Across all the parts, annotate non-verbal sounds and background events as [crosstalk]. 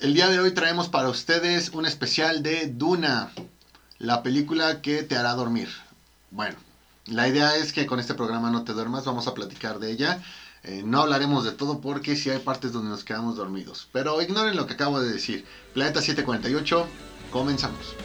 El día de hoy traemos para ustedes un especial de Duna, la película que te hará dormir. Bueno, la idea es que con este programa no te duermas, vamos a platicar de ella. Eh, no hablaremos de todo porque sí hay partes donde nos quedamos dormidos. Pero ignoren lo que acabo de decir. Planeta 748, comenzamos.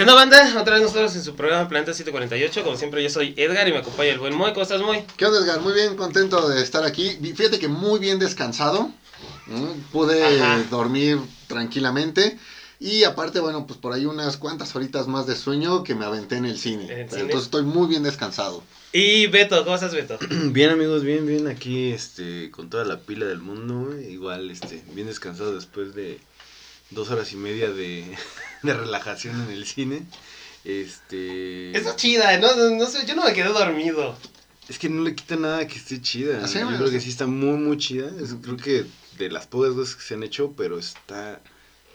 ¿Qué onda, banda? Otra vez nosotros en su programa Planeta 748. Como siempre, yo soy Edgar y me acompaña el buen Moy. ¿Cómo estás, Moy? ¿Qué onda, Edgar? Muy bien, contento de estar aquí. Fíjate que muy bien descansado. Pude Ajá. dormir tranquilamente. Y aparte, bueno, pues por ahí unas cuantas horitas más de sueño que me aventé en el cine. ¿En el Pero cine? Entonces estoy muy bien descansado. Y Beto, ¿cómo estás, Beto? [clears throat] Bien amigos, bien, bien, aquí este, con toda la pila del mundo, igual este, bien descansado después de dos horas y media de, [laughs] de relajación en el cine. Este... Está chida, no, no, no sé, yo no me quedé dormido. Es que no le quita nada que esté chida. ¿Ah, sí? Yo creo que sí está muy, muy chida. Es, creo que de las pocas cosas que se han hecho, pero está...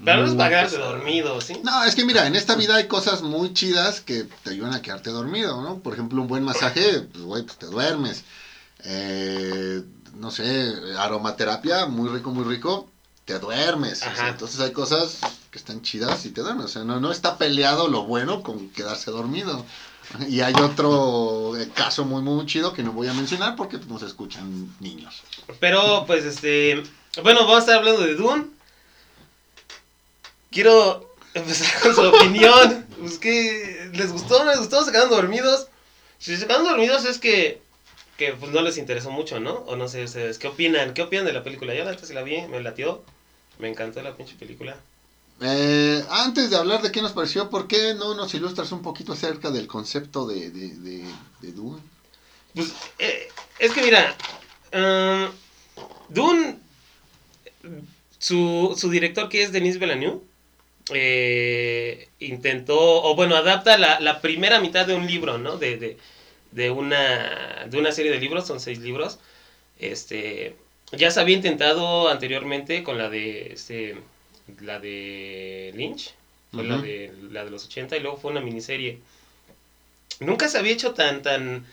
Pero no es para quedarse dormido, ¿sí? No, es que mira, en esta vida hay cosas muy chidas que te ayudan a quedarte dormido, ¿no? Por ejemplo, un buen masaje, pues, güey, pues te duermes. Eh, no sé, aromaterapia, muy rico, muy rico, te duermes. O sea, Ajá. entonces hay cosas que están chidas y te duermes. O sea, no, no está peleado lo bueno con quedarse dormido. Y hay otro eh, caso muy, muy chido que no voy a mencionar porque nos escuchan niños. Pero, pues, este. Bueno, vamos a estar hablando de Dune. Quiero empezar con su opinión. [laughs] Pues que les gustó, no les gustó, se quedaron dormidos. Si se quedaron dormidos es que. Que pues no les interesó mucho, ¿no? O no sé ustedes, ¿qué opinan? ¿Qué opinan de la película? Yo la sí la vi, me latió. Me encantó la pinche película. Eh, antes de hablar de qué nos pareció, ¿por qué no nos ilustras un poquito acerca del concepto de, de, de, de Dune? Pues, eh, es que mira, um, Dune, su, su director que es Denis Villeneuve, eh, intentó, o bueno, adapta la, la primera mitad de un libro, ¿no? De, de, de una, de una serie de libros, son seis libros. Este, ya se había intentado anteriormente con la de, este, la de Lynch, fue la, de, la de los 80 y luego fue una miniserie. Nunca se había hecho tan, tan,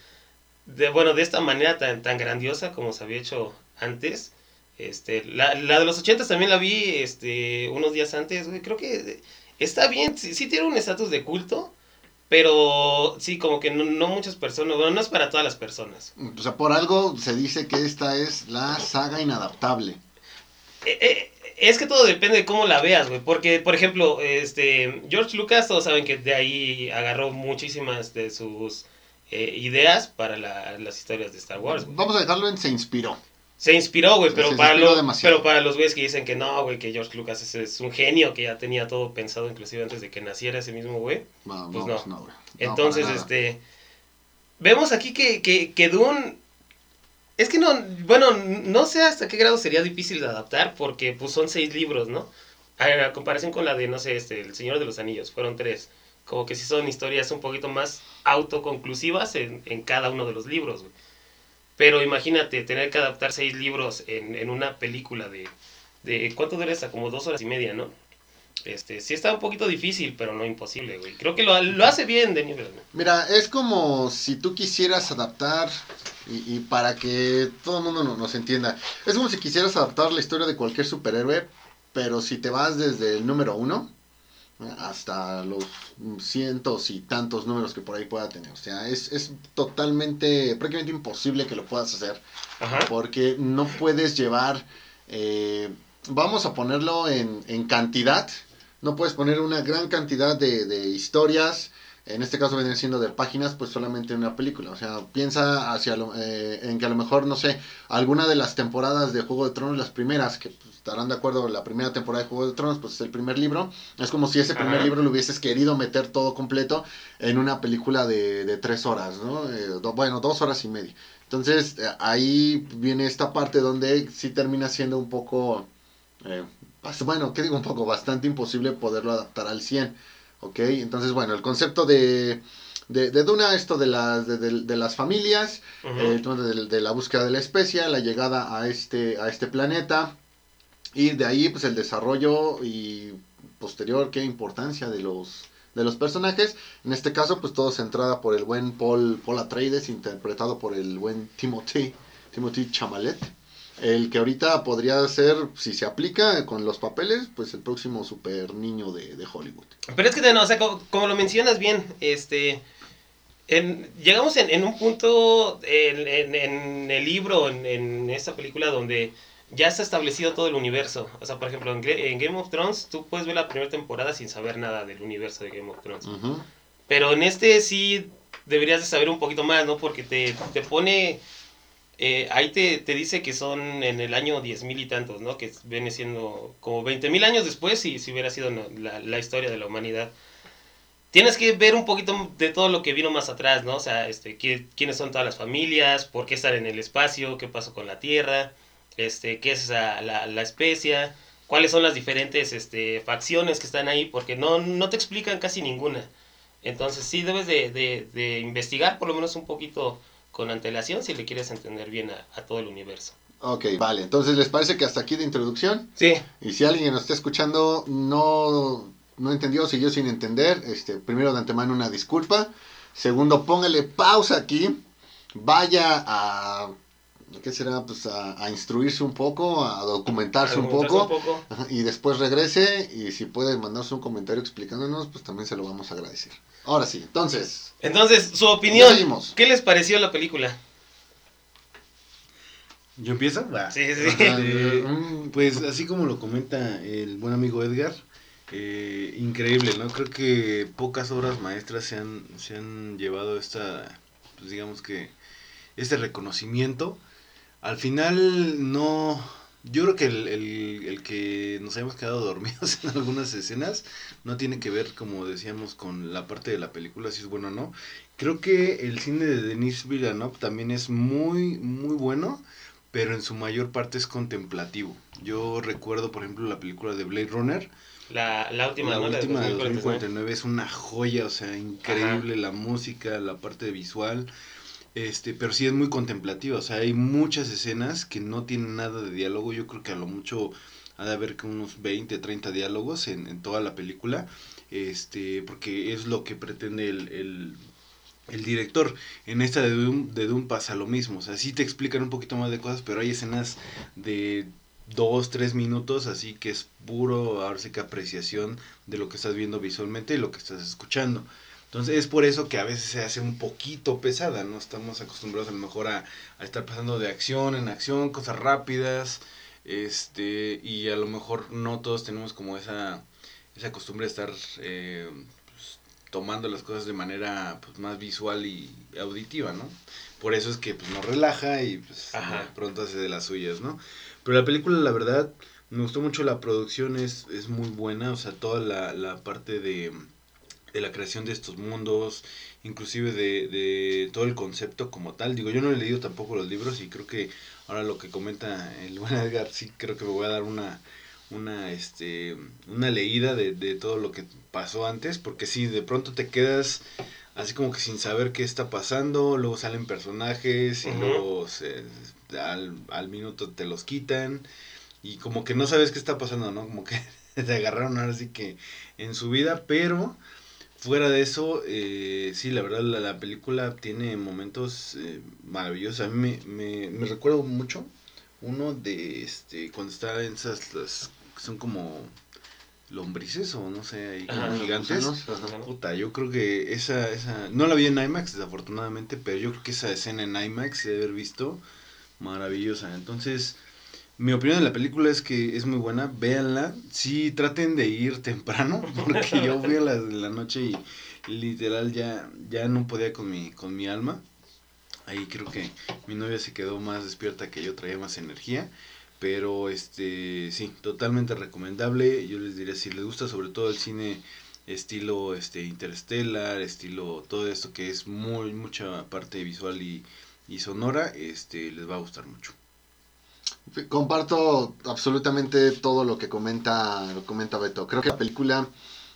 de, bueno, de esta manera tan, tan grandiosa como se había hecho antes. Este, la, la de los 80 también la vi este, unos días antes, güey. Creo que está bien, sí, sí tiene un estatus de culto, pero sí, como que no, no muchas personas, bueno, no es para todas las personas. O sea, por algo se dice que esta es la saga inadaptable. Eh, eh, es que todo depende de cómo la veas, güey. Porque, por ejemplo, este, George Lucas, todos saben que de ahí agarró muchísimas de sus eh, ideas para la- las historias de Star Wars, güey. Vamos a dejarlo en se inspiró. Se inspiró, güey, pero, para pero para los güeyes que dicen que no, güey, que George Lucas es, es un genio, que ya tenía todo pensado inclusive antes de que naciera ese mismo güey. No, Pues no, no. pues no, Entonces, este, vemos aquí que, que, que Dune, es que no, bueno, no sé hasta qué grado sería difícil de adaptar, porque pues son seis libros, ¿no? A, a comparación con la de, no sé, este, El Señor de los Anillos, fueron tres. Como que sí son historias un poquito más autoconclusivas en, en cada uno de los libros, güey. Pero imagínate, tener que adaptar seis libros en, en una película de, de... ¿Cuánto dura esta? Como dos horas y media, ¿no? Este, sí está un poquito difícil, pero no imposible, güey. Creo que lo, lo hace bien Denis Villeneuve. Mira, es como si tú quisieras adaptar, y, y para que todo el mundo no- nos entienda, es como si quisieras adaptar la historia de cualquier superhéroe, pero si te vas desde el número uno hasta los cientos y tantos números que por ahí pueda tener. O sea, es, es totalmente, prácticamente imposible que lo puedas hacer. Ajá. porque no puedes llevar, eh, vamos a ponerlo en, en cantidad, no puedes poner una gran cantidad de, de historias, en este caso vienen siendo de páginas, pues solamente en una película. O sea, piensa hacia lo- eh, en que a lo mejor, no sé, alguna de las temporadas de Juego de Tronos, las primeras, que pues, estarán de acuerdo, la primera temporada de Juego de Tronos, pues es el primer libro. Es como si ese primer Ajá. libro lo hubieses querido meter todo completo en una película de, de tres horas, ¿no? Eh, do- bueno, dos horas y media. Entonces, eh, ahí viene esta parte donde sí termina siendo un poco, eh, bas- bueno, ¿qué digo un poco? Bastante imposible poderlo adaptar al 100, ¿ok? Entonces, bueno, el concepto de, de, de Duna, esto de las, de, las familias, Ujú. el tema de, de la búsqueda de la especie, la llegada a este, a este planeta, y de ahí, pues, el desarrollo y posterior, qué importancia de los de los personajes. En este caso, pues todo centrada por el buen Paul, Paul Atreides, interpretado por el buen Timothy, Timothy Chamalet. El que ahorita podría ser, si se aplica con los papeles, pues el próximo super niño de, de Hollywood. Pero es que, no, o sea, como, como lo mencionas bien, este... En, llegamos en, en, un punto en, en, en el libro, en, esta película, donde ya está establecido todo el universo. O sea, por ejemplo, en, Game of Thrones tú puedes ver la primera temporada sin saber nada del universo de Game of Thrones. Pero en este sí deberías de saber un poquito más, ¿no? Porque te, te pone... Eh, ahí te, te, dice que son en el año diez mil y tantos, ¿no? Que viene siendo como 20 mil años después si, hubiera sido la, la historia de la humanidad tienes que ver un poquito de todo lo que vino más atrás, ¿no? O sea, este, quiénes son todas las familias, por qué están en el espacio, qué pasó con la Tierra, este, qué es la, la, especia, cuáles son las diferentes este, facciones que están ahí, porque no, no te explican casi ninguna. Entonces sí debes de, de, de investigar por lo menos un poquito con antelación si le quieres entender bien a, a todo el universo. Ok, vale. Entonces, ¿les parece que hasta aquí de introducción? Sí. Y si alguien nos está escuchando no no entendió, siguió sin entender, este, primero de antemano una disculpa. Segundo, póngale pausa aquí, vaya a, ¿qué será? Pues a, instruirse un poco, a documentarse, un poco, y después regrese y si puede mandarnos un comentario explicándonos, pues también se lo vamos a agradecer. Ahora sí, entonces. Entonces, su opinión, ¿qué les pareció la película? ¿Yo empiezo? Sí, sí. Este, pues así como lo comenta el buen amigo Edgar, eh, increíble, ¿no? Creo que pocas obras maestras se han, se han llevado esta, pues digamos que, este reconocimiento. Al final no, yo creo que el, el, que nos hayamos quedado [laughs] dormidos en algunas escenas no tiene que ver, como decíamos, con la parte de la película, si es bueno o no. Creo que el cine de Denis Villeneuve también es muy, muy bueno, pero en su mayor parte es contemplativo. Yo recuerdo, por ejemplo, la película de Blade Runner, la, la última, la última de 2049 es una joya, o sea, increíble la música, la parte visual. Este, pero sí es muy contemplativa, o sea, hay muchas escenas que no tienen nada de diálogo, yo creo que a lo mucho ha de haber unos 20, 30 diálogos en, en toda la película, este, porque es lo que pretende el, el, el director. En esta de Doom, de Doom pasa lo mismo, o sea, sí te explican un poquito más de cosas, pero hay escenas de dos, tres minutos, así que es puro, ahora sí que apreciación de lo que estás viendo visualmente y lo que estás escuchando. Entonces es por eso que a veces se hace un poquito pesada, ¿no? Estamos acostumbrados a lo mejor a, estar pasando de acción en acción, cosas rápidas, este, y a lo mejor no todos tenemos como esa, esa costumbre de estar eh, pues, tomando las cosas de manera pues, más visual y auditiva, ¿no? Por eso es que pues, nos relaja y pues, pronto hace de las suyas, ¿no? Pero la película, la verdad, me gustó mucho la producción, es, es muy buena, o sea, toda la, la parte de, de la creación de estos mundos, inclusive de, de, todo el concepto como tal. Digo, yo no he leído tampoco los libros y creo que ahora lo que comenta el buen Edgar, sí creo que me voy a dar una, una, este, una leída de, de todo lo que pasó antes, porque si de pronto te quedas así como que sin saber qué está pasando, luego salen personajes y luego se, al, al, minuto te los quitan y como que no sabes qué está pasando, ¿no? Como que [laughs] te agarraron ahora sí que en su vida, pero fuera de eso, eh, sí, la verdad la, película tiene momentos eh, maravillosos. A mí me, me, recuerdo mucho uno de este cuando está en esas las son como lombrices o no sé, ahí como gigantes. Puta, yo creo que esa, esa, no la vi en IMAX desafortunadamente, pero yo creo que esa escena en IMAX se debe haber visto maravillosa. Entonces, mi opinión de la película es que es muy buena, véanla. Sí, traten de ir temprano, [laughs] porque yo fui a la noche y literal ya, ya no podía con mi, con mi alma. Ahí creo que mi novia se quedó más despierta que yo, traía más energía. Pero este sí, totalmente recomendable. Yo les diría si les gusta sobre todo el cine estilo este interstellar, estilo todo esto que es muy mucha parte visual y, y sonora, este les va a gustar mucho. Comparto absolutamente todo lo que comenta, lo comenta Beto. Creo que la película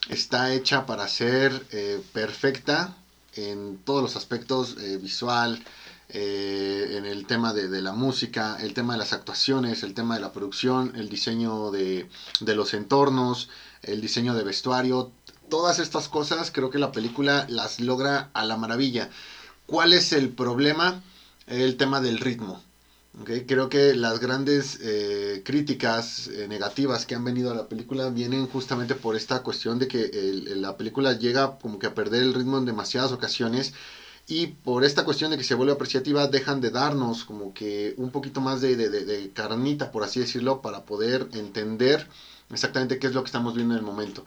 está hecha para ser eh, perfecta en todos los aspectos, eh, visual, eh, en el tema de, de, la música, el tema de las actuaciones, el tema de la producción, el diseño de, de los entornos, el diseño de vestuario, todas estas cosas creo que la película las logra a la maravilla. ¿Cuál es el problema? El tema del ritmo. Creo que las grandes eh, críticas eh, negativas que han venido a la película vienen justamente por esta cuestión de que la película llega como que a perder el ritmo en demasiadas ocasiones y por esta cuestión de que se vuelve apreciativa dejan de darnos como que un poquito más de, de carnita, por así decirlo, para poder entender exactamente qué es lo que estamos viendo en el momento.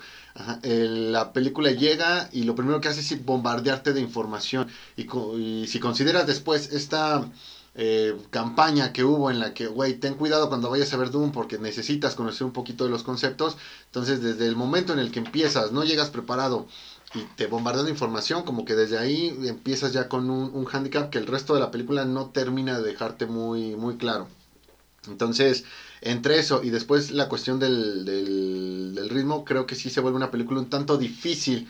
la película llega y lo primero que hace es bombardearte de información. Y, si consideras después esta eh, campaña que hubo en la que, güey, ten cuidado cuando vayas a ver Doom porque necesitas conocer un poquito de los conceptos, entonces desde el momento en el que empiezas, no llegas preparado y te bombardean de información, como que desde ahí empiezas ya con un, un handicap que el resto de la película no termina de dejarte muy, muy claro. Entonces, entre eso y después la cuestión del, del, ritmo, creo que sí se vuelve una película un tanto difícil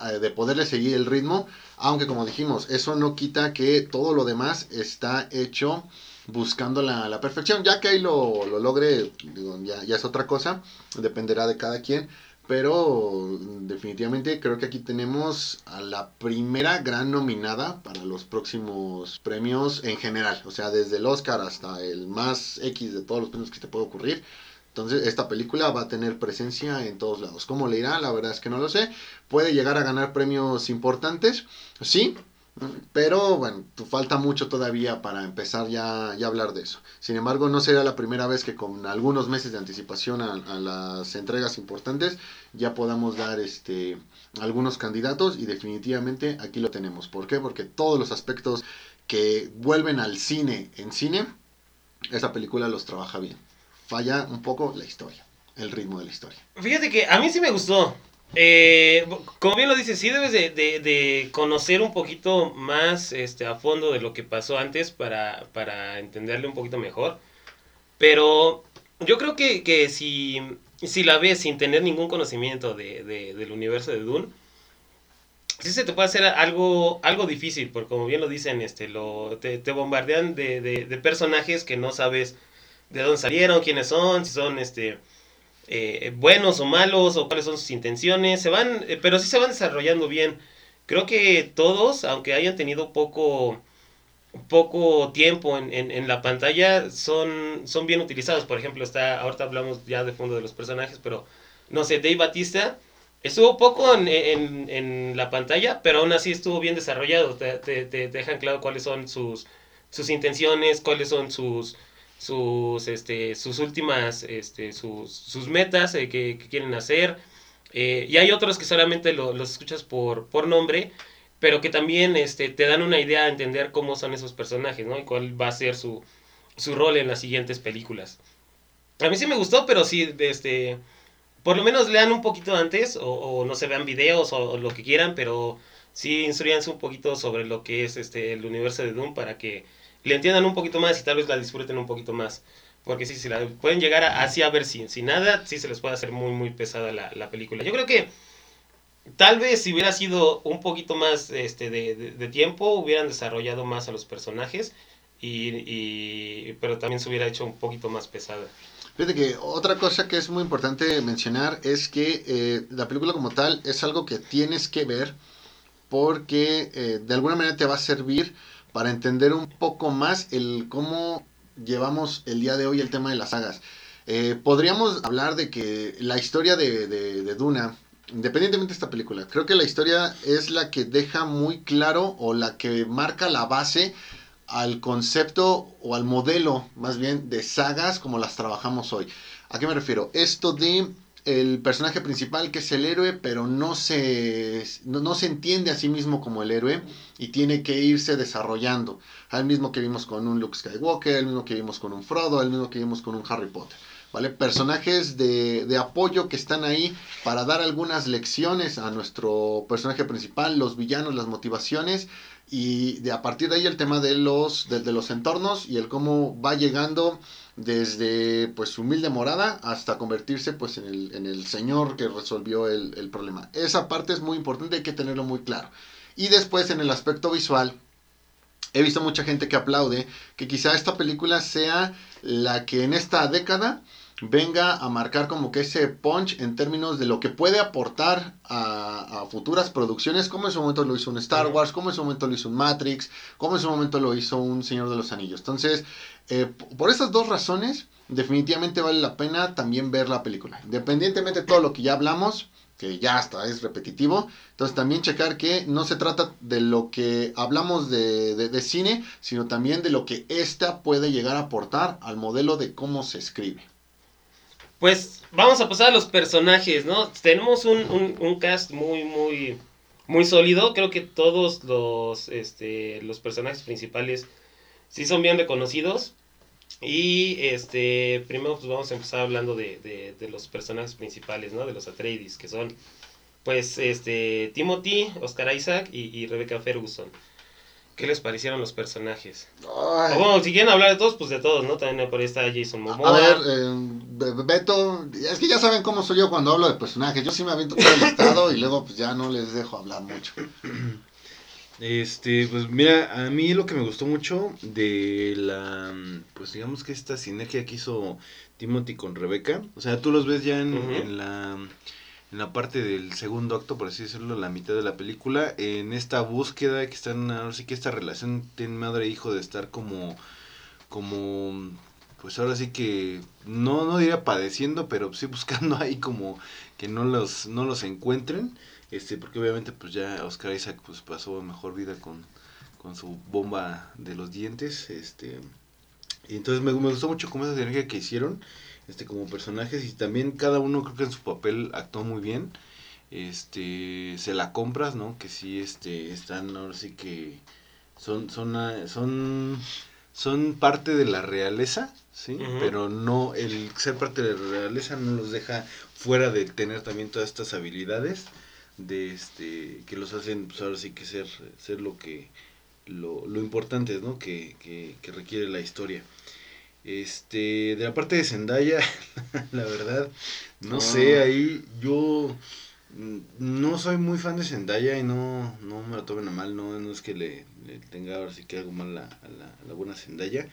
eh, de poderle seguir el ritmo, aunque como dijimos, eso no quita que todo lo demás está hecho buscando la, la perfección, ya que ahí lo, lo logre, ya, ya es otra cosa, dependerá de cada quien, pero definitivamente creo que aquí tenemos a la primera gran nominada para los próximos premios en general. O sea, desde el Oscar hasta el más X de todos los premios que te puede ocurrir. Entonces, esta película va a tener presencia en todos lados. ¿Cómo le irá? La verdad es que no lo sé. Puede llegar a ganar premios importantes. Sí, pero bueno, falta mucho todavía para empezar ya, a hablar de eso. Sin embargo, no será la primera vez que con algunos meses de anticipación a, las entregas importantes ya podamos dar este, algunos candidatos y definitivamente aquí lo tenemos. ¿Por qué? Porque todos los aspectos que vuelven al cine en cine, esa película los trabaja bien. Falla un poco la historia, el ritmo de la historia. Fíjate que a mí sí me gustó. Eh, como bien lo dices, sí debes de, conocer un poquito más este, a fondo de lo que pasó antes para, para entenderle un poquito mejor. Pero yo creo que, si, si, la ves sin tener ningún conocimiento de, del universo de Dune, sí se te puede hacer algo, algo difícil, porque como bien lo dicen, este, lo, te, te bombardean de, personajes que no sabes de dónde salieron, quiénes son, si son este eh, buenos o malos o cuáles son sus intenciones, se van, eh, pero sí se van desarrollando bien. Creo que todos, aunque hayan tenido poco, poco tiempo en, en, la pantalla, son, son bien utilizados. Por ejemplo, está, ahorita hablamos ya de fondo de los personajes, pero no sé, Dave Batista estuvo poco en, en, la pantalla, pero aún así estuvo bien desarrollado. Te, te, te dejan claro cuáles son sus, sus intenciones, cuáles son sus sus, este, sus últimas, este, sus, sus metas eh, que, quieren hacer. Eh, y hay otros que solamente los escuchas por, por nombre, pero que también este, te dan una idea de entender cómo son esos personajes, ¿no? Y cuál va a ser su, su rol en las siguientes películas. A mí sí me gustó, pero sí, este, por lo menos lean un poquito antes, o, no se vean videos o, lo que quieran, pero sí instruyanse un poquito sobre lo que es este, el universo de Doom para que le entiendan un poquito más y tal vez la disfruten un poquito más. Porque sí, si la pueden llegar así a ver sin, sin nada, sí se les puede hacer muy, muy pesada la, película. Yo creo que tal vez si hubiera sido un poquito más este, de, tiempo, hubieran desarrollado más a los personajes, y, pero también se hubiera hecho un poquito más pesada. Fíjate que otra cosa que es muy importante mencionar es que eh, la película como tal es algo que tienes que ver porque eh, de alguna manera te va a servir para entender un poco más el cómo llevamos el día de hoy el tema de las sagas. Eh, podríamos hablar de que la historia de, de, Duna, independientemente de esta película, creo que la historia es la que deja muy claro o la que marca la base al concepto o al modelo más bien de sagas como las trabajamos hoy. ¿A qué me refiero? Esto de el personaje principal que es el héroe, pero no se, no, se entiende a sí mismo como el héroe y tiene que irse desarrollando. Al mismo que vimos con un Luke Skywalker, el mismo que vimos con un Frodo, el mismo que vimos con un Harry Potter. ¿Vale? Personajes de, de apoyo que están ahí para dar algunas lecciones a nuestro personaje principal, los villanos, las motivaciones y de a partir de ahí el tema de los, de los entornos y el cómo va llegando desde pues su humilde morada hasta convertirse pues en el, en el señor que resolvió el, el, problema. Esa parte es muy importante, hay que tenerlo muy claro. Y después en el aspecto visual, he visto mucha gente que aplaude que quizá esta película sea la que en esta década venga a marcar como que ese punch en términos de lo que puede aportar a, a futuras producciones, como en su momento lo hizo un Star. Wars, como en su momento lo hizo un Matrix, como en su momento lo hizo un Señor de los Anillos. Entonces, eh, por esas dos razones, definitivamente vale la pena también ver la película. Independientemente de todo lo que ya hablamos, que ya hasta es repetitivo, entonces también checar que no se trata de lo que hablamos de, de- de cine, sino también de lo que ésta puede llegar a aportar al modelo de cómo se escribe. Pues vamos a pasar a los personajes, ¿no? Tenemos un, un- un cast muy, muy, muy sólido. Creo que todos los, este, los personajes principales sí son bien reconocidos. Y este, primero pues vamos a empezar hablando de, de- de los personajes principales, ¿no? De los Atreides, que son, pues, este, Timothy, Oscar Isaac y, y Rebecca Ferguson. ¿Qué les parecieron los personajes? Ay. O bueno, si quieren hablar de todos, pues de todos, ¿no? También por ahí está Jason Momoa. A ver, eh, Be- Beto, es que ya saben cómo soy yo cuando hablo de personajes. Yo sí me aviento todo el estado y luego pues ya no les dejo hablar mucho. Este, pues mira, a mí lo que me gustó mucho de la, pues digamos que esta sinergia que hizo Timothy con Rebeca, o sea, tú los ves ya en la, en la parte del segundo acto, por así decirlo, la mitad de la película, en esta búsqueda que están, ahora sí que esta relación tiene madre e hijo de estar como, como, pues ahora sí que, no, no diría padeciendo, pero sí buscando [laughs] ahí como que no los, no los encuentren. Este, porque obviamente pues ya Oscar Isaac pues pasó mejor vida con, con su bomba de los dientes, este, y entonces me, me gustó mucho como esa sinergia que hicieron, este, como personajes, y también cada uno creo que en su papel actuó muy bien, este, se la compras, ¿no? Que sí, este, están ahora sí que son, son, ah, son, son parte de la realeza, ¿sí? Pero no, el ser parte de la realeza no los deja fuera de tener también todas estas habilidades de este que los hacen pues ahora sí que ser ser lo que lo, lo importante ¿no? que, que, que requiere la historia este de la parte de Zendaya [laughs] la verdad no Ah. sé ahí yo mm, no soy muy fan de Zendaya y no, no me lo tomen a mal, no, no es que le, le tenga ahora sí que algo mal a, a la, a la buena Zendaya,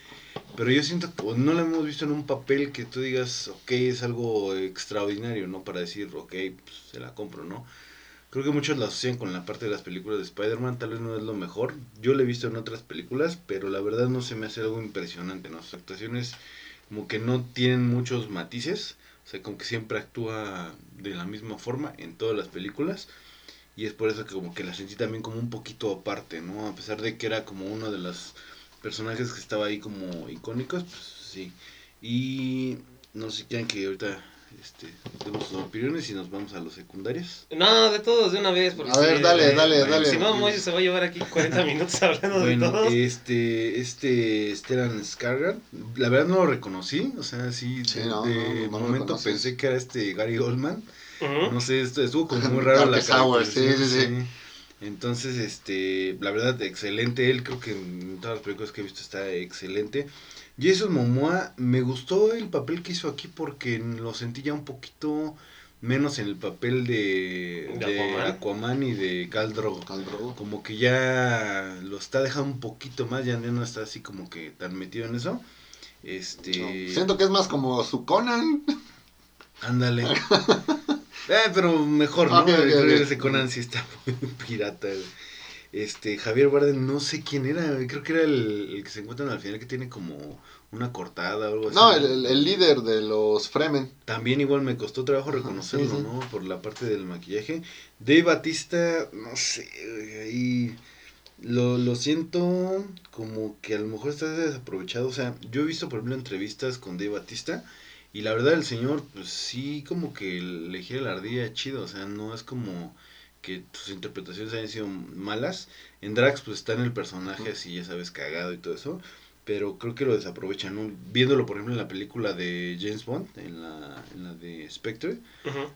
pero yo siento que no la hemos visto en un papel que tú digas, ok, es algo extraordinario, ¿no? Para decir, ok, pues se la compro, ¿no? Creo que muchos la asocian con la parte de las películas de Spider-Man, tal vez no es lo mejor. Yo la he visto en otras películas, pero la verdad no se me hace algo impresionante, ¿no? Sus actuaciones como que no tienen muchos matices, o sea, como que siempre actúa de la misma forma en todas las películas. Y es por eso que como que la sentí también como un poquito aparte, ¿no? A pesar de que era como uno de los personajes que estaba ahí como icónicos, pues sí. Y no sé si quieren que ahorita este, demos sus opiniones y nos vamos a los secundarios. No, de todos de una vez. Porque A ver, dale, eh, dale, bueno, dale. Si no, Moisés se va a llevar aquí 40 minutos [laughs] hablando Bueno, de todos. este, este Stellan Skarsgård, la verdad no lo reconocí, o sea, sí, Sí, de, no, de no, no momento pensé que era este Gary Oldman, Ujú. no sé, esto estuvo como muy [laughs] raro la Hour, sí, sí, sí. Entonces, este, la verdad, excelente, él creo que en todas las películas que he visto está excelente. Jason Momoa, me gustó el papel que hizo aquí porque lo sentí ya un poquito menos en el papel de, ¿De de Aquaman? Aquaman y de Khal Drogo como que ya lo está dejando un poquito más, ya no está así como que tan metido en eso. Este, No, siento que es más como su Conan. ándale. [laughs] eh, pero mejor, ¿no? Ok, ok, Creo que ok. ese Conan sí está muy [laughs] pirata. güey. Este, Javier Bardem, no sé quién era, creo que era el, el que se encuentran al final que tiene como una cortada o algo así. No, el, el- el líder de los Fremen. También igual me costó trabajo reconocerlo, sí, sí. ¿no? Por la parte del maquillaje. Dave Batista, no sé, ahí lo, lo siento como que a lo mejor está desaprovechado. O sea, yo he visto, por ejemplo, entrevistas con Dave Batista y la verdad el señor, pues sí, como que le gira la ardilla chido. O sea, no es como que sus interpretaciones hayan sido malas. En Drax, pues está en el personaje así, ya sabes, cagado y todo eso. Pero creo que lo desaprovechan, ¿no? Viéndolo, por ejemplo, en la película de James Bond, en la, en la de Spectre,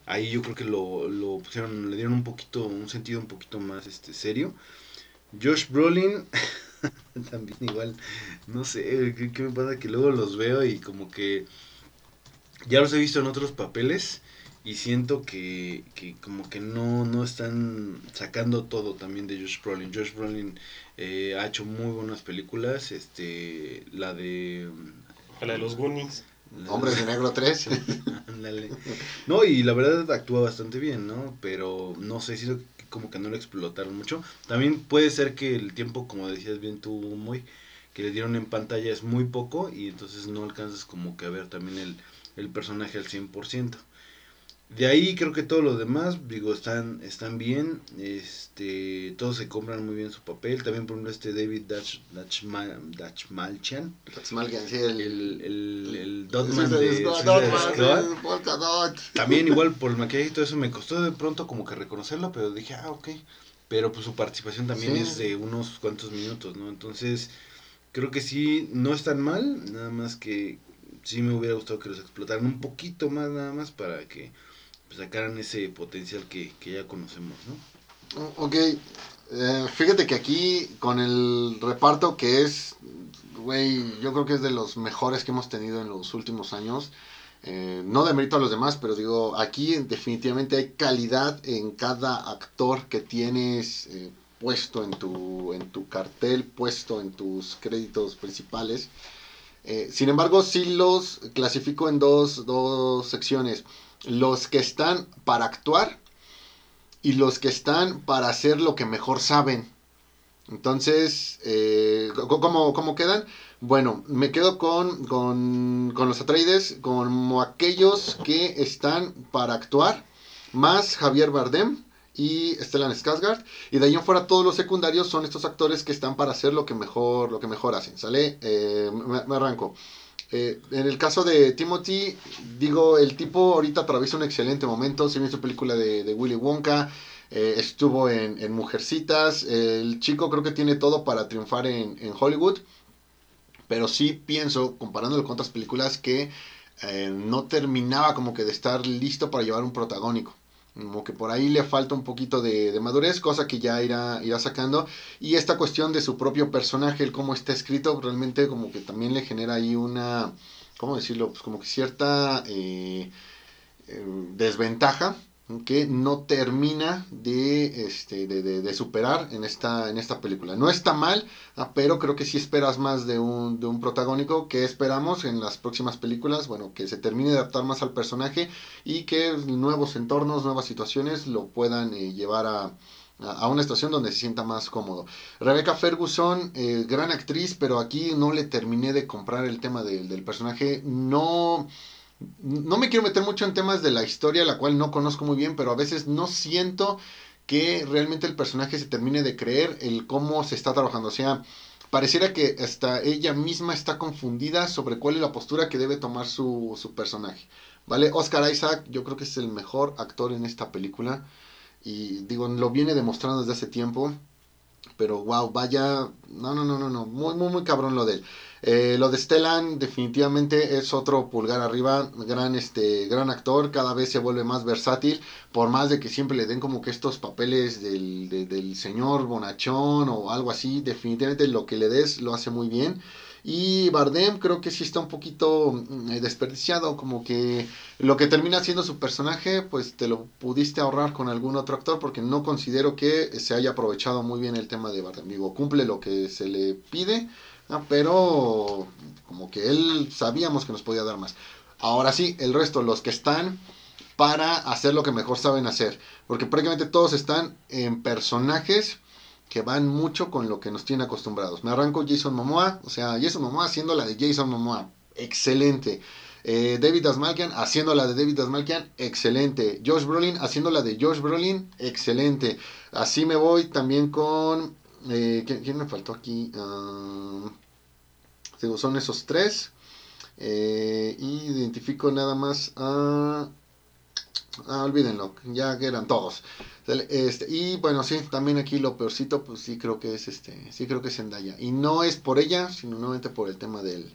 ahí yo creo que lo, lo pusieron, le dieron un poquito, un sentido un poquito más este serio. Josh Brolin, [laughs] también igual, no sé, ¿qué, qué me pasa? Que luego los veo y como que ya los he visto en otros papeles y siento que, que como que no, no están sacando todo también de Josh Brolin. Josh Brolin eh, ha hecho muy buenas películas, este, la de... La de los Goonies. Hombres de Negro 3. [laughs] Ándale. No, y la verdad actúa bastante bien, ¿no? Pero no sé, si como que no lo explotaron mucho. También puede ser que el tiempo, como decías bien tú, muy que le dieron en pantalla es muy poco y entonces no alcanzas como que a ver también el, el personaje al 100%. De ahí creo que todo lo demás, digo, están, están bien, este, todos se compran muy bien su papel, también por ejemplo este David Dutch, Dutch, Dutch Malchan, sí, el, el, el, el Dotman de Squad, también igual [laughs] por el maquillaje y todo eso me costó de pronto como que reconocerlo, pero dije, ah, ok, pero pues su participación también es de unos cuantos minutos, ¿no? Entonces, creo que sí, no es tan mal, nada más que sí me hubiera gustado que los explotaran un poquito más, nada más para que sacaran ese potencial que, ya conocemos, ¿no? Ok, eh, fíjate que aquí con el reparto que es, güey, yo creo que es de los mejores que hemos tenido en los últimos años. Eh, no de mérito a los demás, pero digo, aquí definitivamente hay calidad en cada actor que tienes eh, puesto en tu, en tu cartel, puesto en tus créditos principales. sin embargo, sí los clasifico en dos, dos secciones los que están para actuar y los que están para hacer lo que mejor saben. Entonces, eh, ¿cómo, quedan? Bueno, me quedo con, con, con los Atreides como aquellos que están para actuar, más Javier Bardem y Stellan Skarsgård y de ahí en fuera todos los secundarios son estos actores que están para hacer lo que mejor lo que mejor hacen sale eh, me, arranco eh, en el caso de Timothy, digo, el tipo ahorita atraviesa un excelente momento. Se vio su película de, Willy Wonka, eh, estuvo en, Mujercitas. el chico creo que tiene todo para triunfar en, Hollywood. Pero sí pienso, comparándolo con otras películas, que eh, no terminaba como que de estar listo para llevar un protagónico. Como que por ahí le falta un poquito de, madurez, cosa que ya irá, irá sacando. Y esta cuestión de su propio personaje, el cómo está escrito, realmente como que también le genera ahí una, ¿cómo decirlo? Pues como que cierta eh, eh, desventaja que no termina de, este, de, superar en esta, en esta película. No está mal, ah, pero creo que sí esperas más de un, de un protagónico que esperamos en las próximas películas, bueno, que se termine de adaptar más al personaje y que nuevos entornos, nuevas situaciones lo puedan eh, llevar a, a una estación donde se sienta más cómodo. Rebecca Ferguson, eh, gran actriz, pero aquí no le terminé de comprar el tema del personaje. No no me quiero meter mucho en temas de la historia, la cual no conozco muy bien, pero a veces no siento que realmente el personaje se termine de creer el cómo se está trabajando. O sea, pareciera que hasta ella misma está confundida sobre cuál es la postura que debe tomar su, su personaje. ¿Vale? Oscar Isaac, yo creo que es el mejor actor en esta película. Y digo, lo viene demostrando desde hace tiempo. Pero wow, vaya. No, no, no, no, no. Muy, muy, muy cabrón lo de él. Eh, lo de Stellan definitivamente es otro pulgar arriba, gran, este, gran actor, cada vez se vuelve más versátil, por más de que siempre le den como que estos papeles del, del señor bonachón o algo así, definitivamente lo que le des lo hace muy bien. Y Bardem creo que sí está un poquito mm, eh, desperdiciado, como que lo que termina siendo su personaje, pues te lo pudiste ahorrar con algún otro actor, porque no considero que se haya aprovechado muy bien el tema de Bardem. Digo, cumple lo que se le pide, Ah, pero como que él sabíamos que nos podía dar más. Ahora sí, el resto, los que están para hacer lo que mejor saben hacer. Porque prácticamente todos están en personajes que van mucho con lo que nos tienen acostumbrados. Me arranco Jason Momoa, o sea, Jason Momoa haciendo la de Jason Momoa, excelente. Eh, David Asmalkian haciendo la de David Asmalkian, excelente. Josh Brolin haciendo la de Josh Brolin, excelente. Así me voy también con eh, ¿quién, me faltó aquí? Uh, son esos tres. Eh, identifico nada más a... Ah, olvídenlo, ya que eran todos. Este, y bueno, sí, también aquí lo peorcito, pues sí creo que es este, sí creo que es Zendaya. Y no es por ella, sino nuevamente por el tema del,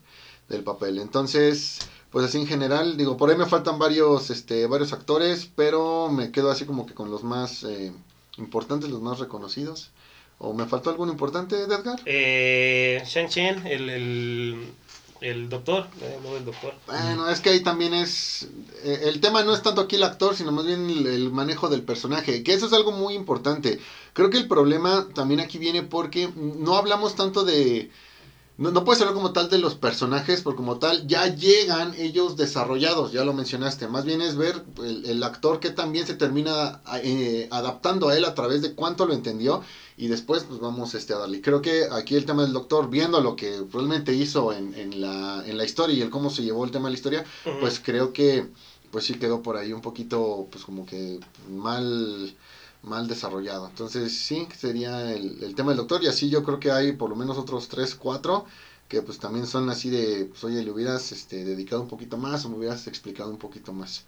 del papel. Entonces, pues así en general, digo, por ahí me faltan varios, este, varios actores, pero me quedo así como que con los más eh, importantes, los más reconocidos. ¿O me faltó algo importante, Edgar? Eh, Shang Chen, el, el doctor, no el doctor. Bueno, es que ahí también es... Eh, el tema no es tanto aquí el actor, sino más bien el, manejo del personaje, que eso es algo muy importante. Creo que el problema también aquí viene porque no hablamos tanto de no, no puedes hablar como tal de los personajes, porque como tal ya llegan ellos desarrollados, ya lo mencionaste. Más bien es ver el, el actor que también se termina eh, adaptando a él a través de cuánto lo entendió y después pues vamos este, a darle. Creo que aquí el tema del doctor, viendo lo que realmente hizo en, en, la, en la historia y el cómo se llevó el tema de la historia, pues creo que pues sí quedó por ahí un poquito pues como que mal mal desarrollado. Entonces sí, sería el, el tema del doctor y así yo creo que hay por lo menos otros 3, 4 que pues también son así de, pues oye, le hubieras este, dedicado un poquito más o me hubieras explicado un poquito más.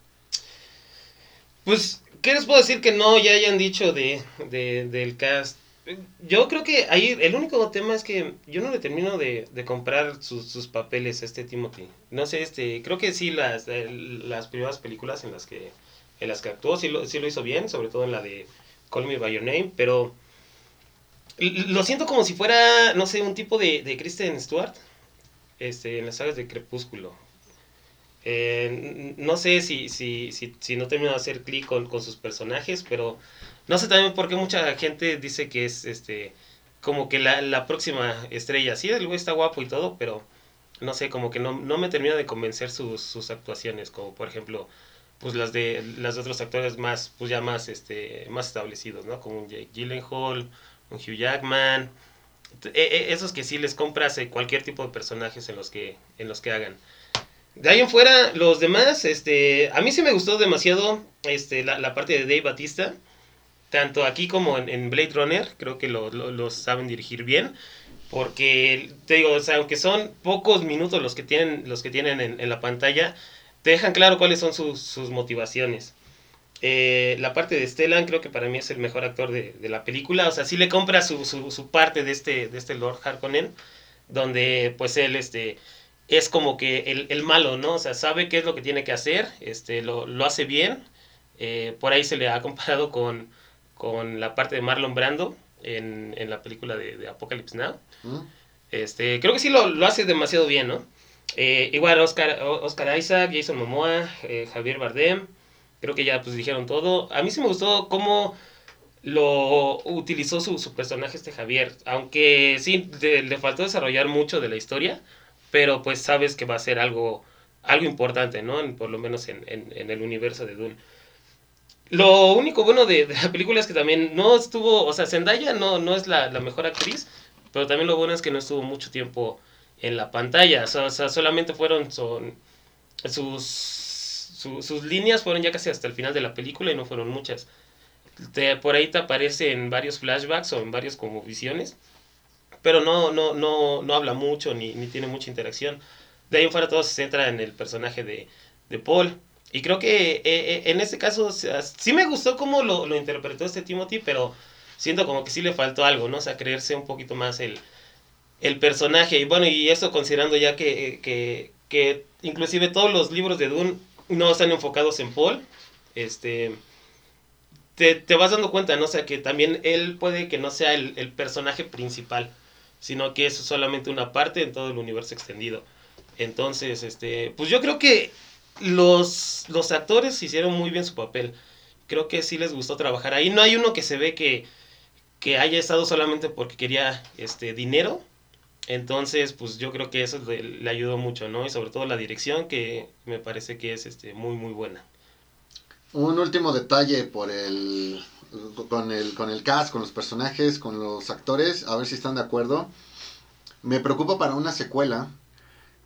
Pues, ¿qué les puedo decir que no ya hayan dicho de, de- del cast? Yo creo que ahí el único tema es que yo no le termino de, de comprar sus, sus papeles a este Timothy. No sé, este, creo que sí las, las primeras películas en las que en las que actuó sí lo, sí lo hizo bien, sobre todo en la de Call Me By Your Name, pero lo siento como si fuera, no sé, un tipo de, de Kristen Stewart este, en las sagas de Crepúsculo. Eh, no sé si, si, si, si no terminó de hacer clic con, con sus personajes, pero no sé también por qué mucha gente dice que es este como que la, la próxima estrella. Sí, el güey está guapo y todo, pero no sé, como que no, no me termina de convencer sus, sus actuaciones, como por ejemplo, pues las de las otros actores más, pues ya más este más establecidos, ¿no? Como un Jake Gyllenhaal, un Hugh Jackman, e- e- esos que sí les compras eh, cualquier tipo de personajes en los que en los que hagan. De ahí en fuera, los demás, este, a mí sí me gustó demasiado este, la, la parte de Dave Batista, tanto aquí como en, en Blade Runner, creo que lo, lo- los saben dirigir bien, porque te digo, o sea, aunque son pocos minutos los que tienen, los que tienen en, en la pantalla, te dejan claro cuáles son sus, sus motivaciones. Eh, la parte de Stellan creo que para mí es el mejor actor de, de la película, o sea, sí le compra su, su, su parte de este, de este Lord Harkonnen, donde pues él, este, es como que el, el malo, ¿no? O sea, sabe qué es lo que tiene que hacer, este, lo, lo hace bien. Eh, por ahí se le ha comparado con, con la parte de Marlon Brando en, en la película de, de Apocalypse Now. ¿Mm? Este, creo que sí lo, lo hace demasiado bien, ¿no? Eh, igual Oscar, Oscar Isaac, Jason Momoa, eh, Javier Bardem, creo que ya pues dijeron todo. A mí sí me gustó cómo lo utilizó su, su personaje este Javier, aunque sí de- le faltó desarrollar mucho de la historia, pero pues sabes que va a ser algo, algo importante, ¿no? En- por lo menos en, en- el universo de Dune. Lo único bueno de, de la película es que también no estuvo, o sea, Zendaya no, no es la, la mejor actriz, pero también lo bueno es que no estuvo mucho tiempo en la pantalla, o sea, solamente fueron son, sus, su- sus líneas fueron ya casi hasta el final de la película y no fueron muchas. Te- por ahí te aparece en varios flashbacks o en varios como visiones, pero no, no, no, no habla mucho ni, ni tiene mucha interacción. De ahí en fuera todo se centra en el personaje de, de Paul. Y creo que eh, eh, en este caso sí me gustó cómo lo, lo interpretó este Timothy, pero siento como que sí le faltó algo, ¿no? O sea, creerse un poquito más el, el personaje. Y bueno, y eso considerando ya que, que, que inclusive todos los libros de Dune no están enfocados en Paul, este, te, te vas dando cuenta, ¿no? O sea, que también él puede que no sea el, el personaje principal, sino que es solamente una parte en todo el universo extendido. Entonces, este, pues yo creo que los, los actores hicieron muy bien su papel. Creo que sí les gustó trabajar ahí. No hay uno que se ve que, que haya estado solamente porque quería este dinero. Entonces, pues yo creo que eso le, le ayudó mucho, ¿no? Y sobre todo la dirección, que me parece que es este, muy, muy buena. Un último detalle por el con el con el cast, con los personajes, con los actores, a ver si están de acuerdo. Me preocupa para una secuela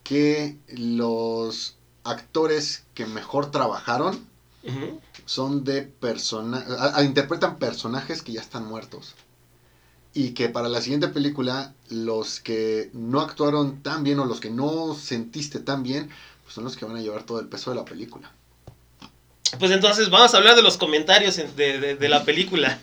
que los actores que mejor trabajaron son de persona a- a- interpretan personajes que ya están muertos. Y que para la siguiente película los que no actuaron tan bien o los que no sentiste tan bien, pues son los que van a llevar todo el peso de la película. Pues entonces vamos a hablar de los comentarios en- de, de- de la película.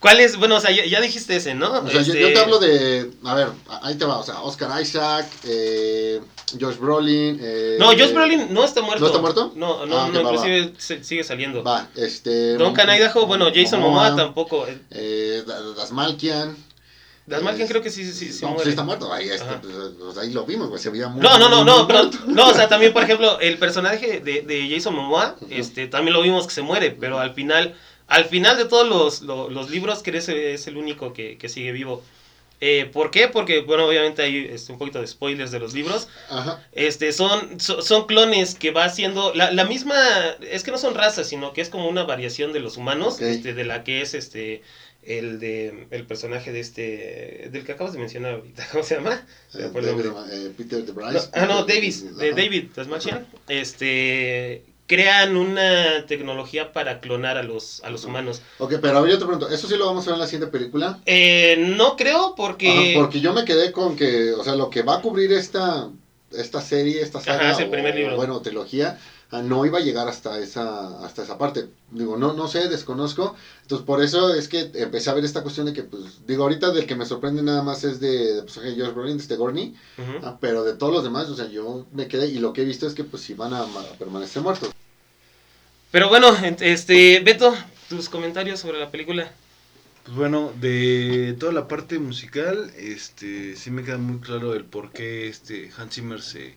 ¿Cuál es? Bueno, o sea, ya, ya dijiste ese, ¿no? O sea, yo, Este, yo te hablo de. A ver, ahí te va. O sea, Oscar Isaac, eh, Josh Brolin. eh, No, Josh Brolin no está muerto. ¿No está muerto? No, no, Ah, no va, inclusive se- sigue saliendo. Va, este. Duncan Mom- Idaho, bueno, Jason Momoa tampoco. Eh, Da- Dasmalkian. Dasmalkian creo que sí, sí, sí no, muere. sí está muerto. Ahí, este, pues, pues, ahí lo vimos, güey. Se veía muy. No, no, no, no, pero, no, o sea, también, por [laughs] ejemplo, el personaje de, de Jason Momoa, este, también lo vimos que se muere, pero al final, al final de todos los, lo- los libros, que es, es el único que, que sigue vivo. Eh, ¿Por qué? Porque, bueno, obviamente hay este, un poquito de spoilers de los libros. Ajá. Este, son, so- son clones que va haciendo la, la misma, es que no son razas, sino que es como una variación de los humanos, este, de la que es este el de el personaje de este del que acabas de mencionar ahorita, [laughs] ¿cómo se llama? David, eh, Peter de No, Bryce. ah, no, Peter- Davis, de ajá. David este crean una tecnología para clonar a los a los humanos. Ok, pero yo te pregunto, ¿eso sí lo vamos a ver en la siguiente película? Eh, no creo porque Ajá, porque yo me quedé con que, o sea, lo que va a cubrir esta, esta serie, esta saga, Ajá, es el primer o, libro. bueno, trilogía, no iba a llegar hasta esa, hasta esa parte. Digo, no, no sé, desconozco. Entonces, por eso es que empecé a ver esta cuestión de que, pues, digo, ahorita del que me sorprende nada más es de, de Josh Brolin, de este Gorney, ah, pero de todos los demás, o sea, yo me quedé, y lo que he visto es que, pues, sí van a, ma- a permanecer muertos. Pero bueno, este Beto, tus comentarios sobre la película. Pues bueno, de toda la parte musical, este, sí me queda muy claro el por qué este Hans Zimmer se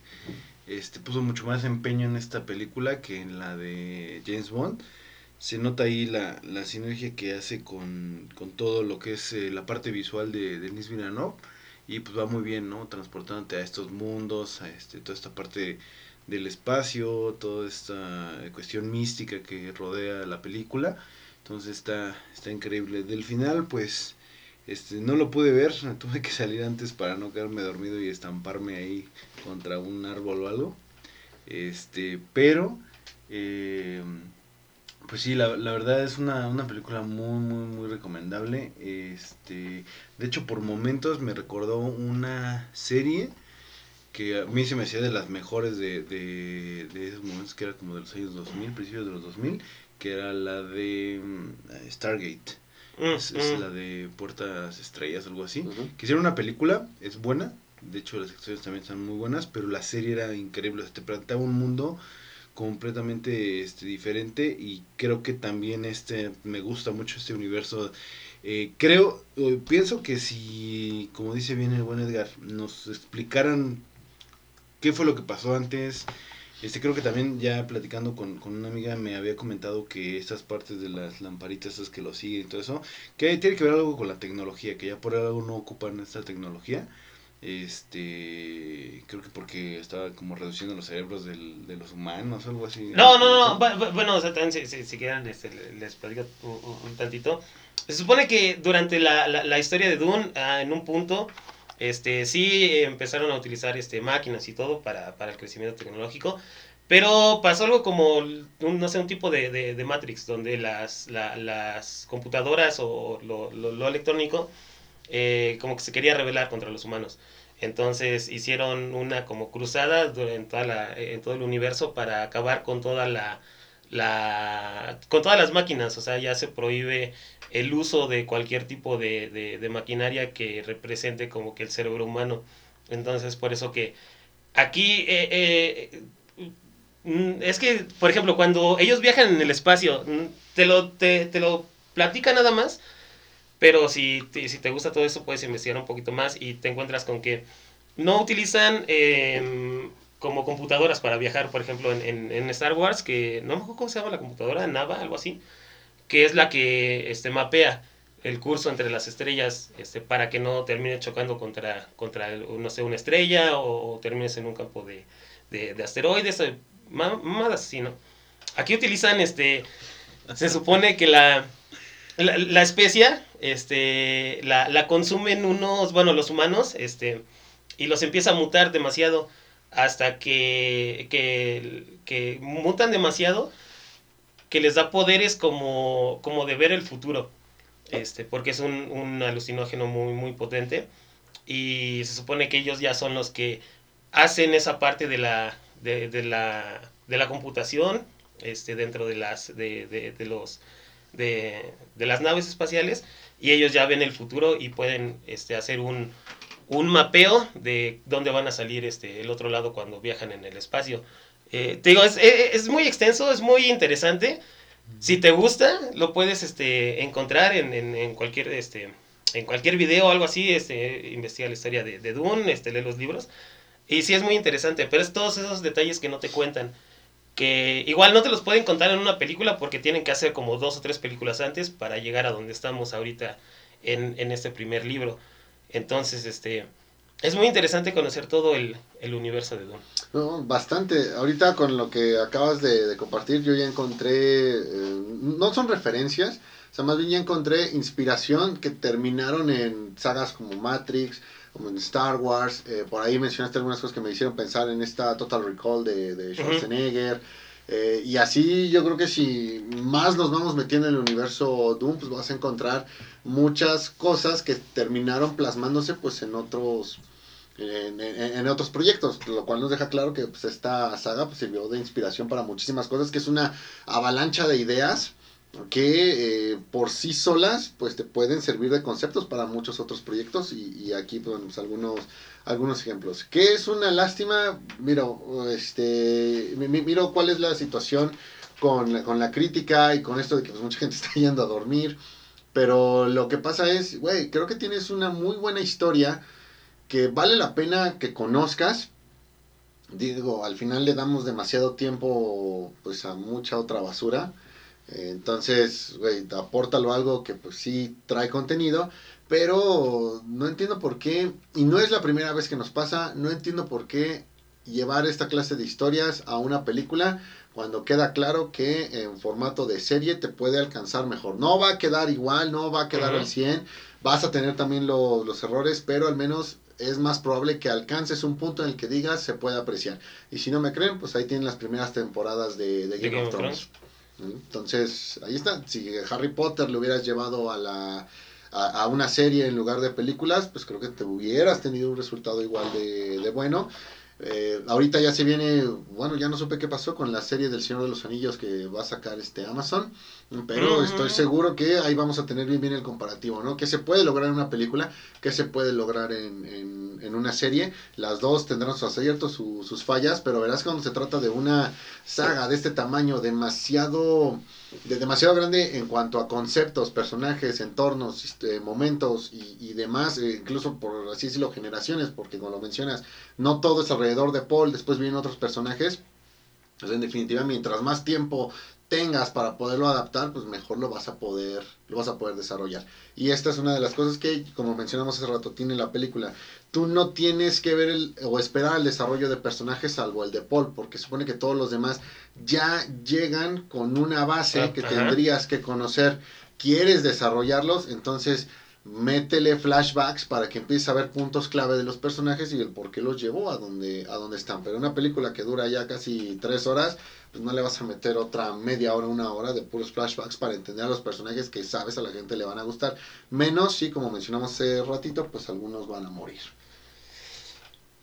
este, puso mucho más empeño en esta película que en la de James Bond. Se nota ahí la, la sinergia que hace con, con todo lo que es eh, la parte visual de Denis Villeneuve. Y pues va muy bien, ¿no? Transportándote a estos mundos, a este, toda esta parte del espacio, toda esta cuestión mística que rodea la película. Entonces está, está increíble. Del final, pues, este, no lo pude ver, [laughs] tuve que salir antes para no quedarme dormido y estamparme ahí contra un árbol o algo. Este, pero, eh, pues sí, la, la verdad es una, una película muy, muy, muy recomendable. Este, de hecho, por momentos me recordó una serie que a mí se me hacía de las mejores de, de, de esos momentos, que era como de los años 2000, principios de los 2000, que era la de mm, Stargate. Mm, Es, es mm. la de Puertas Estrellas, algo así. Que hicieron una película, es buena. De hecho, las historias también están muy buenas, pero la serie era increíble. o sea, te planteaba un mundo completamente este, diferente y creo que también este me gusta mucho este universo. Eh, creo, eh, pienso que si, como dice bien el buen Edgar, nos explicaran qué fue lo que pasó antes, este creo que también ya platicando con, con una amiga me había comentado que estas partes de las lamparitas esas que lo siguen y todo eso, que tiene que ver algo con la tecnología, que ya por algo no ocupan esta tecnología. Este, creo que porque estaba como reduciendo los cerebros del- de los humanos, algo así. No, no, no, bu- bueno, o sea, también si, si, si quieren este, le- les platico un, un- un tantito. Se supone que durante la, la, la historia de Dune, ah, en un punto, este, sí empezaron a utilizar este, máquinas y todo para, para el crecimiento tecnológico, pero pasó algo como, un, no sé, un tipo de, de, Matrix, donde las, la- las computadoras o lo, lo, electrónico eh, como que se quería rebelar contra los humanos. Entonces hicieron una como cruzada en, toda la, en todo el universo para acabar con toda la, la con todas las máquinas. O sea, ya se prohíbe el uso de cualquier tipo de, de, maquinaria que represente como que el cerebro humano. Entonces, por eso que aquí eh, eh, mm, es que, por ejemplo, cuando ellos viajan en el espacio, mm, te lo, te, te lo platica nada más, pero si si te gusta todo eso, puedes investigar un poquito más y te encuentras con que no utilizan em, como computadoras para viajar, por ejemplo, en, en, Star Wars, que no me acuerdo cómo se llama la computadora, Nava, algo así, que es la que este, mapea el curso entre las estrellas este, para que no termine chocando contra, contra no sé, una estrella o, o termines en un campo de, de, de asteroides, eh, mamadas así, ¿no? Aquí utilizan, este, se supone que la, la, la especia, este, la, la consumen unos, bueno, los humanos, este, y los empieza a mutar demasiado hasta que, que, que mutan demasiado que les da poderes como, como de ver el futuro, este, porque es un, un alucinógeno muy, muy potente. Y se supone que ellos ya son los que hacen esa parte de la, de, de la, de la computación este, dentro de, las, de, de, de los, de, las naves espaciales. Y ellos ya ven el futuro y pueden este, hacer un, un mapeo de dónde van a salir este, el otro lado cuando viajan en el espacio. Eh, te digo, es, es- es muy extenso, es muy interesante. Si te gusta, lo puedes este, encontrar en, en, en cualquier este, en cualquier video o algo así. Este, investiga la historia de, de Dune, este, lee los libros. Y sí es muy interesante, pero es todos esos detalles que no te cuentan. Que igual no te los pueden contar en una película porque tienen que hacer como dos o tres películas antes para llegar a donde estamos ahorita en, en este primer libro. Entonces, este, es muy interesante conocer todo el, el universo de Dune. No, bastante. Ahorita con lo que acabas de, de compartir, yo ya encontré, eh, no son referencias, o sea, más bien ya encontré inspiración que terminaron en sagas como Matrix, como en Star Wars. eh, por ahí mencionaste algunas cosas que me hicieron pensar en esta Total Recall de, de Schwarzenegger. Eh, y así yo creo que si más nos vamos metiendo en el universo Doom, pues vas a encontrar muchas cosas que terminaron plasmándose pues en otros en, en- en otros proyectos, lo cual nos deja claro que pues, esta saga pues, sirvió de inspiración para muchísimas cosas, que es una avalancha de ideas que eh, por sí solas pues te pueden servir de conceptos para muchos otros proyectos y, y aquí pues, algunos algunos ejemplos. ¿Qué es una lástima? Miro, este, miro cuál es la situación con, la- con la crítica y con esto de que pues, mucha gente [laughs] está yendo a dormir. Pero lo que pasa es, güey, creo que tienes una muy buena historia que vale la pena que conozcas. Digo, al final le damos demasiado tiempo pues a mucha otra basura. Entonces, güey, apórtalo algo que pues sí trae contenido, pero no entiendo por qué, y no es la primera vez que nos pasa, no entiendo por qué llevar esta clase de historias a una película cuando queda claro que en formato de serie te puede alcanzar mejor. No va a quedar igual, no va a quedar al 100, vas a tener también lo- los errores, pero al menos es más probable que alcances un punto en el que digas se puede apreciar. Y si no me creen, pues ahí tienen las primeras temporadas de, de Game, of Thrones. Entonces, ahí está. Si Harry Potter le hubieras llevado a la a, a una serie en lugar de películas, pues creo que te hubieras tenido un resultado igual de, de bueno. Eh, ahorita ya se viene, bueno, ya no supe qué pasó con la serie del Señor de los Anillos que va a sacar este Amazon, pero estoy seguro que ahí vamos a tener bien bien el comparativo, ¿no? Que se puede lograr en una película, que se puede lograr en, en, en una serie, las dos tendrán sus aciertos, su- sus fallas, pero verás que cuando se trata de una saga de este tamaño demasiado de demasiado grande en cuanto a conceptos, personajes, entornos, este, momentos y, y demás, eh, incluso por así decirlo, generaciones, porque como lo mencionas, no todo es alrededor de Paul, después vienen otros personajes. Pues en definitiva, mientras más tiempo tengas para poderlo adaptar, pues mejor lo vas a poder, lo vas a poder desarrollar. Y esta es una de las cosas que, como mencionamos hace rato, tiene la película. Tú no tienes que ver el, o esperar el desarrollo de personajes salvo el de Paul, porque supone que todos los demás ya llegan con una base Ah, que tendrías que conocer. Quieres desarrollarlos, entonces métele flashbacks para que empieces a ver puntos clave de los personajes y el por qué los llevó a donde, a donde están. Pero una película que dura ya casi tres horas, pues no le vas a meter otra media hora, una hora de puros flashbacks para entender a los personajes que sabes a la gente le van a gustar. Menos si, como mencionamos hace ratito, pues algunos van a morir.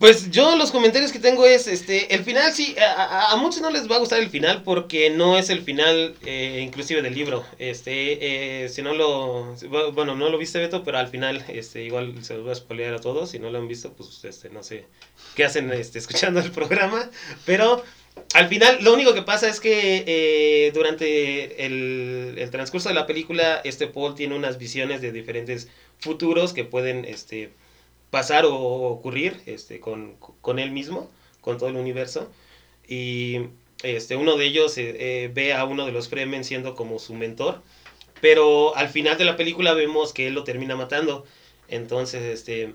Pues yo los comentarios que tengo es, este, el final sí, a, muchos no les va a gustar el final porque no es el final eh, inclusive del libro. Este, eh, si no lo, bueno, no lo viste Beto, pero al final, este, igual se los voy a spoilear a todos. Si no lo han visto, pues, este, no sé qué hacen, este, escuchando el programa. Pero al final, lo único que pasa es que eh, durante el, el transcurso de la película, este Paul tiene unas visiones de diferentes futuros que pueden, este, pasar o ocurrir este, con, con él mismo, con todo el universo. Y este, uno de ellos eh, eh, ve a uno de los Fremen siendo como su mentor, pero al final de la película vemos que él lo termina matando. Entonces, este,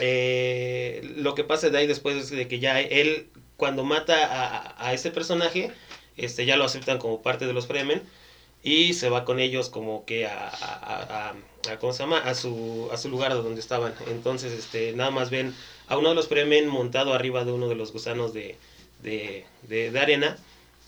eh, lo que pasa de ahí después es de que ya él, cuando mata a, a este personaje, este, ya lo aceptan como parte de los Fremen y se va con ellos como que a, a- ¿cómo se llama? A su, a su lugar donde estaban. Entonces, este, nada más ven a uno de los Fremen montado arriba de uno de los gusanos de, de, de- de arena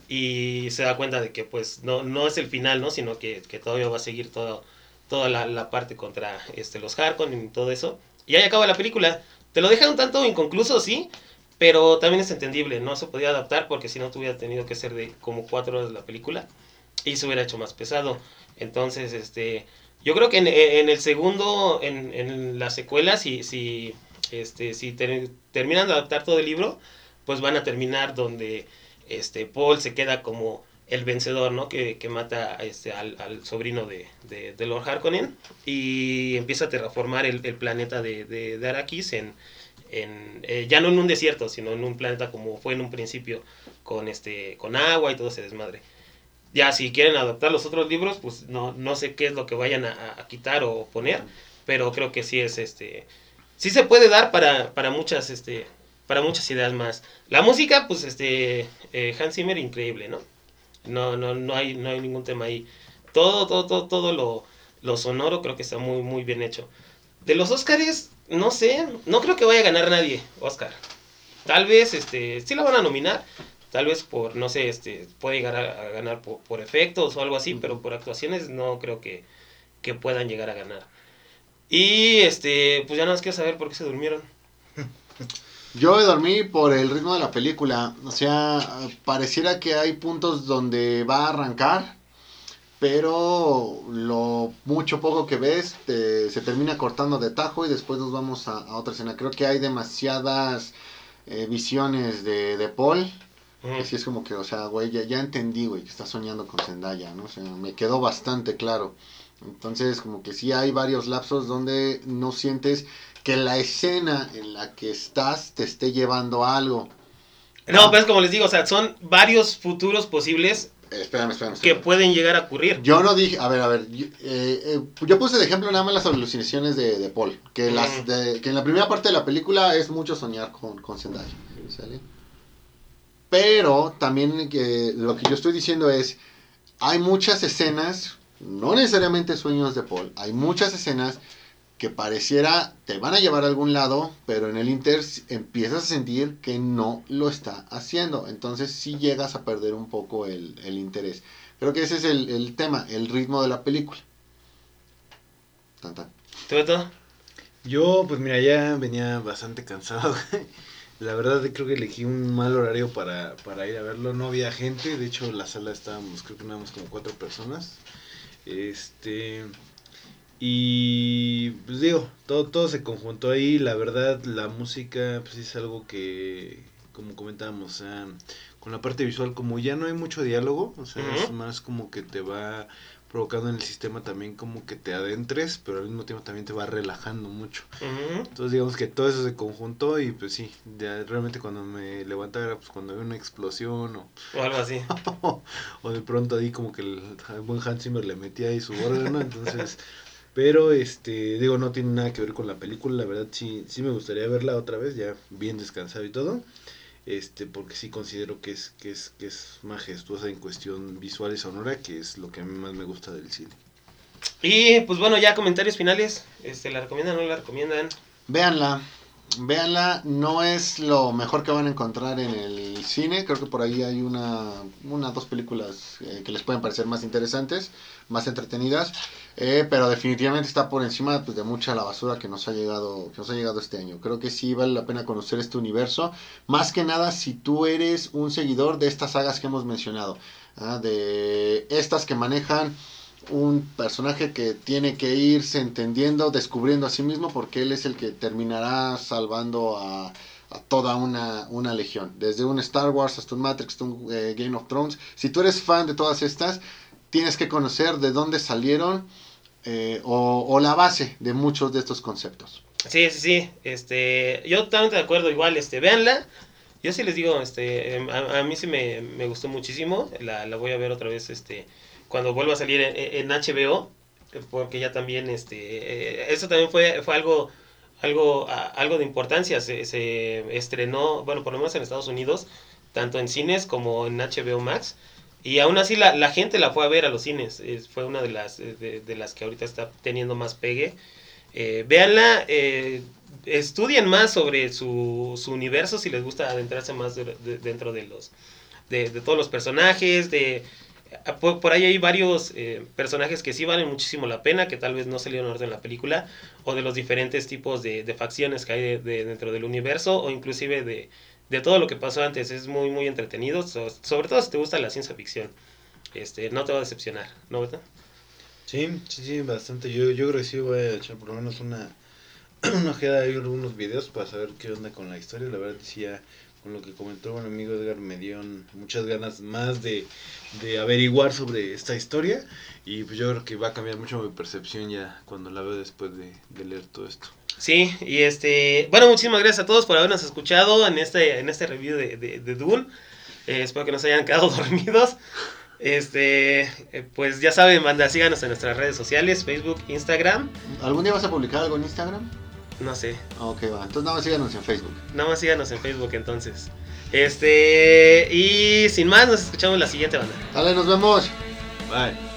y se da cuenta de que pues no, no es el final, ¿no? Sino que, que todavía va a seguir todo, toda la, la parte contra este, los Harkonnen y todo eso. Y ahí acaba la película. Te lo deja un tanto inconcluso, sí, pero también es entendible. No se podía adaptar porque si no tuviera tenido que ser de como cuatro horas la película y se hubiera hecho más pesado. Entonces, este, yo creo que en, en el segundo, en, en la secuela, si, si, este, si ter- terminan de adaptar todo el libro, pues van a terminar donde este, Paul se queda como el vencedor, ¿no? Que, que mata este, al, al sobrino de, de, Lord Harkonnen y empieza a terraformar el, el planeta de, de, de en, en, eh, ya no en un desierto, sino en un planeta como fue en un principio, con, este, con agua y todo ese desmadre. Ya si quieren adaptar los otros libros, pues no, no sé qué es lo que vayan a, quitar o poner, pero creo que sí es este sí se puede dar para, para muchas este para muchas ideas más. La música, pues este eh, Hans Zimmer increíble, ¿no? No, no, no hay, no hay ningún tema ahí. Todo, todo, todo, todo lo, lo sonoro creo que está muy, muy bien hecho. De los Oscars, no sé, no creo que vaya a ganar nadie, Oscar. Tal vez, este, sí la van a nominar, tal vez por, no sé, este, puede llegar a, ganar por, efectos o algo así, pero por actuaciones no creo que, que puedan llegar a ganar. Y, este, pues ya no más quiero saber por qué se durmieron. [laughs] Yo dormí por el ritmo de la película. O sea, pareciera que hay puntos donde va a arrancar, pero lo mucho poco que ves se termina cortando de tajo y después nos vamos a, otra escena. Creo que hay demasiadas eh, visiones de, de Paul. Así es como que, o sea, güey, ya, ya entendí, güey, que está soñando con Zendaya, ¿no? O sea, me quedó bastante claro. Entonces, como que sí hay varios lapsos donde no sientes que la escena en la que estás te esté llevando a algo. No, pero es como les digo, o sea, son varios futuros posibles eh, espérame, espérame, que pueden llegar a ocurrir. Yo no dije, a ver, a ver, yo, eh, eh, yo puse de ejemplo nada más las alucinaciones de, de Paul, que, las que en la primera parte de la película es mucho soñar con, con Zendaya, Pero también que lo que yo estoy diciendo es, hay muchas escenas, no necesariamente sueños de Paul, hay muchas escenas que pareciera te van a llevar a algún lado, pero en el Inter empiezas a sentir que no lo está haciendo. Entonces sí llegas a perder un poco el, interés. Creo que ese es el, tema, el ritmo de la película. Tan, todo? Yo, pues mira, ya venía bastante cansado. [laughs] La verdad creo que elegí un mal horario para, para ir a verlo. No había gente, de hecho la sala estábamos, creo que éramos como cuatro personas. Este... Y pues digo, todo, todo se conjuntó ahí. La verdad, la música pues es algo que, como comentábamos, con la parte visual, como ya no hay mucho diálogo, o sea, es más como que te va provocando en el sistema también como que te adentres, pero al mismo tiempo también te va relajando mucho. Entonces digamos que todo eso se conjuntó y pues sí, ya realmente cuando me levantaba era pues cuando había una explosión o, o algo así. [laughs] o de pronto ahí como que el, buen Hans Zimmer le metía ahí su órgano, entonces pero, este, digo, no tiene nada que ver con la película. La verdad, sí, sí me gustaría verla otra vez, ya bien descansado y todo. Este, porque sí considero que es, que es, que es majestuosa en cuestión visual y sonora, que es lo que a mí más me gusta del cine. Y pues bueno, ya comentarios finales. Este, ¿La recomiendan o no la recomiendan? Véanla. Véanla, no es lo mejor que van a encontrar en el cine. Creo que por ahí hay una, una dos películas eh, que les pueden parecer más interesantes, más entretenidas. Eh, pero definitivamente está por encima pues, de mucha la basura que nos ha llegado nos ha llegado este año. Creo que sí vale la pena conocer este universo, más que nada si tú eres un seguidor de estas sagas que hemos mencionado, ¿ah? de estas que manejan un personaje que tiene que irse entendiendo, descubriendo a sí mismo, porque él es el que terminará salvando a, toda una, una, legión. Desde un Star Wars hasta un Matrix, hasta un eh, Game of Thrones. Si tú eres fan de todas estas, tienes que conocer de dónde salieron eh, o, la base de muchos de estos conceptos. Sí, sí, sí. Este, yo totalmente de acuerdo, igual, este, véanla. Yo sí les digo, este, a, mí sí me, gustó muchísimo. La, voy a ver otra vez, este, cuando vuelva a salir en, HBO, porque ya también, este, eh, eso también fue, fue algo, algo, algo de importancia. Se, estrenó, bueno, por lo menos en Estados Unidos, tanto en cines como en HBO Max. Y aún así la, la, gente la fue a ver a los cines. fue una de las, de, las que ahorita está teniendo más pegue. Eh, véanla, eh, estudien más sobre su, su, universo si les gusta adentrarse más dentro de los de, todos los personajes. de por, ahí hay varios eh, personajes que sí valen muchísimo la pena, que tal vez no salieron orden en la película, o de los diferentes tipos de, de facciones que hay dentro del universo, o inclusive de, de todo lo que pasó antes. Es muy, muy entretenido. sobre todo si te gusta la ciencia ficción. Este, no te va a decepcionar, ¿no, Beto? Sí, sí, sí, bastante. Yo, yo creo que sí voy a echar por lo menos una, [clears throat] una ojeada de algunos videos para saber qué onda con la historia. La verdad, sí, ya con lo que comentó mi amigo Edgar, me dio muchas ganas más de, de averiguar sobre esta historia. Y pues yo creo que va a cambiar mucho mi percepción ya cuando la veo después de leer todo esto. Sí, y este, bueno, muchísimas gracias a todos por habernos escuchado en este, en este review de, de, Dune. Eh, espero que no se hayan quedado [laughs] dormidos. Este, eh, pues ya saben, manda, síganos en nuestras redes sociales, Facebook, Instagram. ¿Algún día vas a publicar algo en Instagram? No sé, Ok, va. Entonces nada más síganos en Facebook. nada más síganos en Facebook entonces. Este, y sin más, nos escuchamos la siguiente banda. Dale, nos vemos. Bye.